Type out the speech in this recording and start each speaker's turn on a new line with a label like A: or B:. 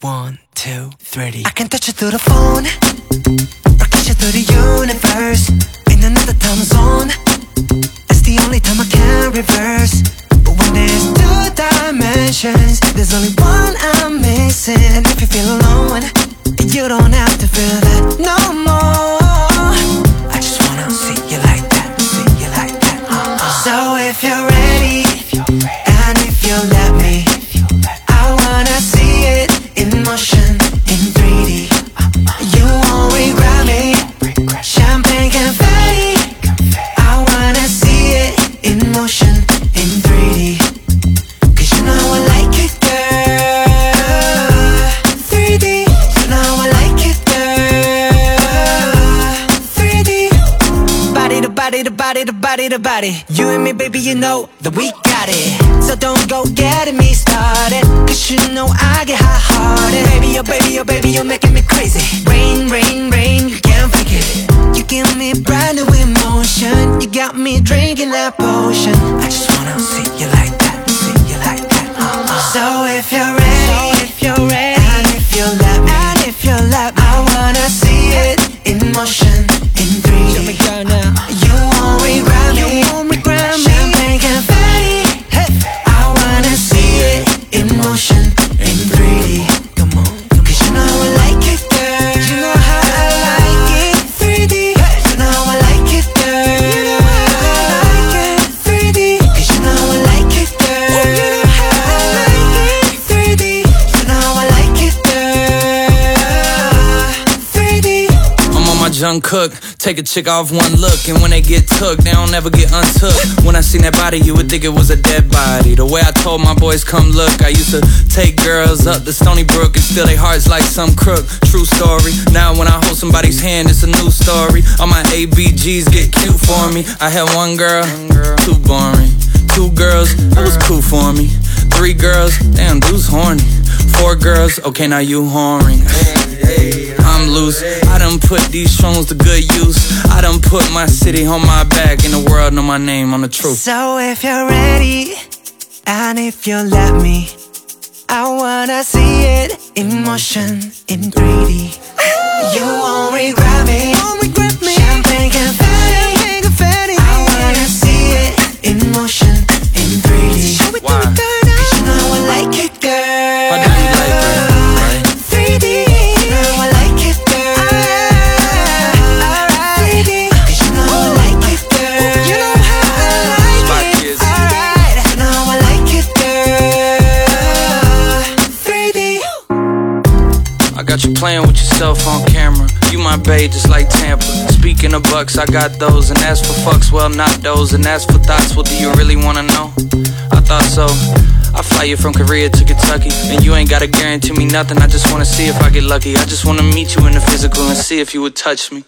A: One, two, three. I can touch you through the phone, or kiss you through the universe. In another time zone, it's the only time I can reverse. But when there's two dimensions, there's only one I'm missing. If you feel alone, you don't have to feel that no more. Body to body to body to body to body. You and me, baby, you know that we got it. So don't go getting me started. Cause you know I get hot hearted. Baby, oh baby, oh baby, you're making me crazy. Rain, rain, rain, you can't fake it. You give me brand new emotion. You got me drinking that potion.
B: Cook. Take a chick off one look, and when they get took, they don't ever get untook. When I seen that body, you would think it was a dead body. The way I told my boys, come look, I used to take girls up to Stony Brook and steal their hearts like some crook. True story. Now when I hold somebody's hand, it's a new story. All my ABGs get cute for me. I had one girl, too boring. Two girls, that was cool for me. Three girls, damn, dude's horny. Four girls, okay, now you whoring. I'm loose. I done put these songs to good use. I done put my city on my back, and the world know my name on the truth.
A: So if you're ready, and if you let me, I wanna see it in motion in 3D.
B: Yourself on camera. You my babe, just like Tampa. Speaking of bucks, I got those. And as for fucks, well, not those. And as for thoughts, well, do you really wanna know? I thought so. I fly you from Korea to Kentucky. And you ain't gotta guarantee me nothing. I just wanna see if I get lucky. I just wanna meet you in the physical and see if you would touch me.